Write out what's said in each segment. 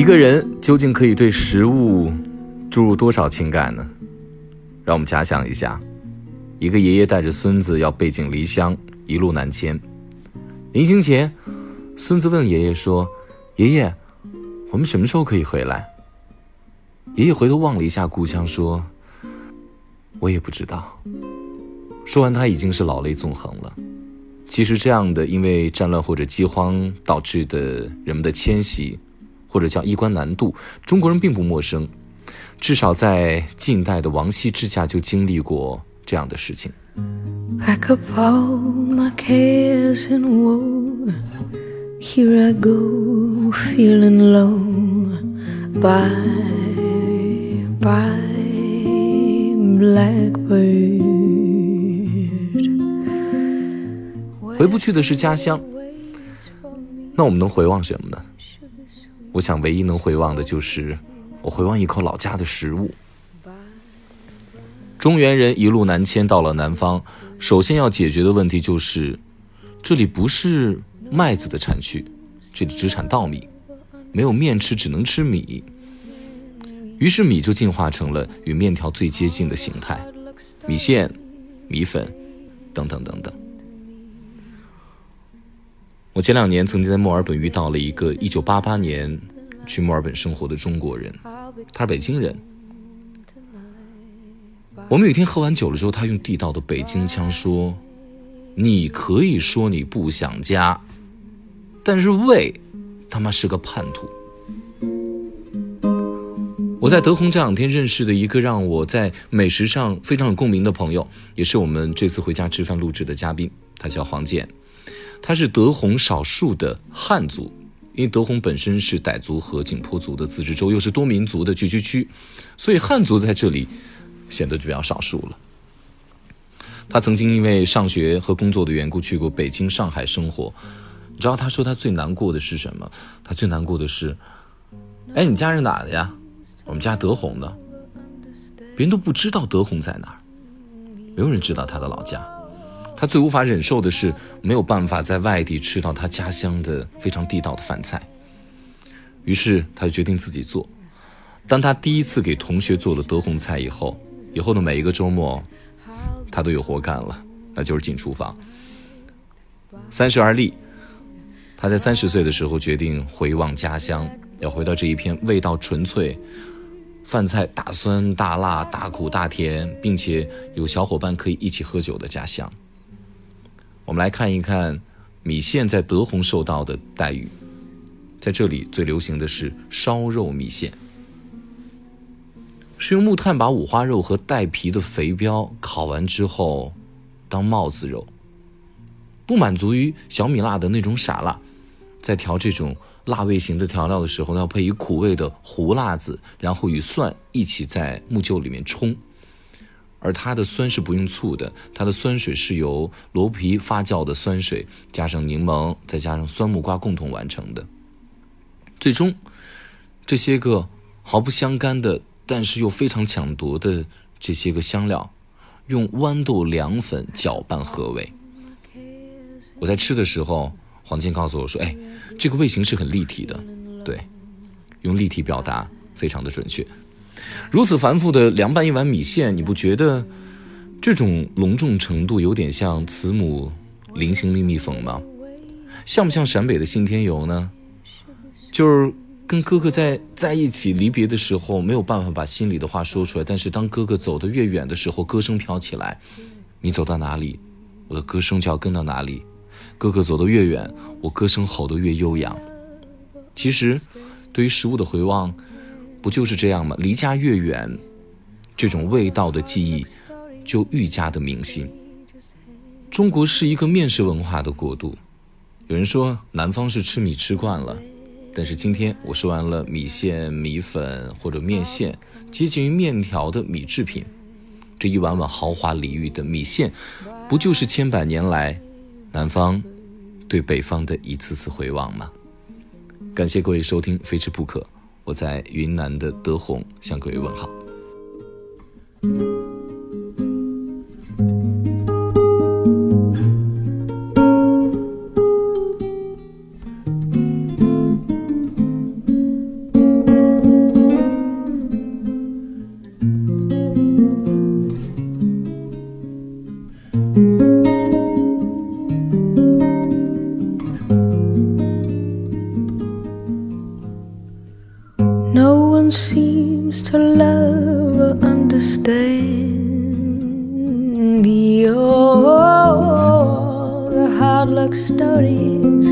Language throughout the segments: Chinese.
一个人究竟可以对食物注入多少情感呢？让我们假想一下，一个爷爷带着孙子要背井离乡，一路南迁。临行前，孙子问爷爷说：“爷爷，我们什么时候可以回来？”爷爷回头望了一下故乡，说：“我也不知道。”说完，他已经是老泪纵横了。其实，这样的因为战乱或者饥荒导致的人们的迁徙，或者叫衣冠南渡，中国人并不陌生。至少在近代的王羲之家就经历过这样的事情。回不去的是家乡，那我们能回望什么呢？我想，唯一能回望的就是我回望一口老家的食物。中原人一路南迁到了南方，首先要解决的问题就是，这里不是麦子的产区，这里只产稻米，没有面吃，只能吃米。于是米就进化成了与面条最接近的形态，米线、米粉，等等等等。我前两年曾经在墨尔本遇到了一个一九八八年去墨尔本生活的中国人，他是北京人。我们有一天喝完酒了之后，他用地道的北京腔说：“你可以说你不想家，但是胃他妈是个叛徒。”我在德宏这两天认识的一个让我在美食上非常有共鸣的朋友，也是我们这次回家吃饭录制的嘉宾，他叫黄健。他是德宏少数的汉族，因为德宏本身是傣族和景颇族的自治州，又是多民族的聚居区，所以汉族在这里显得就比较少数了。他曾经因为上学和工作的缘故去过北京、上海生活。你知道他说他最难过的是什么？他最难过的是，哎，你家是哪的呀？我们家德宏的，别人都不知道德宏在哪儿，没有人知道他的老家。他最无法忍受的是没有办法在外地吃到他家乡的非常地道的饭菜，于是他就决定自己做。当他第一次给同学做了德宏菜以后，以后的每一个周末，他都有活干了，那就是进厨房。三十而立，他在三十岁的时候决定回望家乡，要回到这一片味道纯粹、饭菜大酸大辣大苦大甜，并且有小伙伴可以一起喝酒的家乡。我们来看一看米线在德宏受到的待遇。在这里最流行的是烧肉米线，是用木炭把五花肉和带皮的肥膘烤完之后当帽子肉。不满足于小米辣的那种傻辣，在调这种辣味型的调料的时候，要配以苦味的胡辣子，然后与蒜一起在木臼里面冲。而它的酸是不用醋的，它的酸水是由螺皮发酵的酸水加上柠檬，再加上酸木瓜共同完成的。最终，这些个毫不相干的，但是又非常抢夺的这些个香料，用豌豆凉粉搅拌合味。我在吃的时候，黄健告诉我说：“哎，这个味型是很立体的，对，用立体表达非常的准确。”如此繁复的凉拌一碗米线，你不觉得这种隆重程度有点像慈母临行密蜜缝吗？像不像陕北的信天游呢？就是跟哥哥在在一起离别的时候，没有办法把心里的话说出来，但是当哥哥走得越远的时候，歌声飘起来，你走到哪里，我的歌声就要跟到哪里。哥哥走得越远，我歌声吼得越悠扬。其实，对于食物的回望。不就是这样吗？离家越远，这种味道的记忆就愈加的铭心。中国是一个面食文化的国度，有人说南方是吃米吃惯了，但是今天我说完了米线、米粉或者面线，接近于面条的米制品，这一碗碗豪华礼遇的米线，不就是千百年来南方对北方的一次次回望吗？感谢各位收听《非吃不可》。我在云南的德宏向各位问好。Seems to love or understand. Oh, the hard luck stories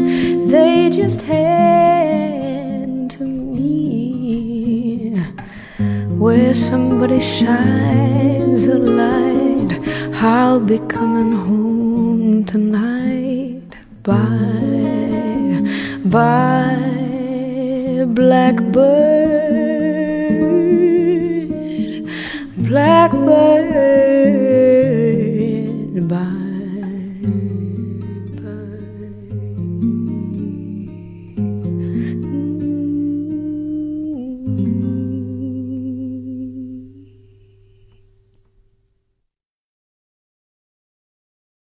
they just hand to me. Where somebody shines a light, I'll be coming home tonight. Bye, bye blackbird, các bênh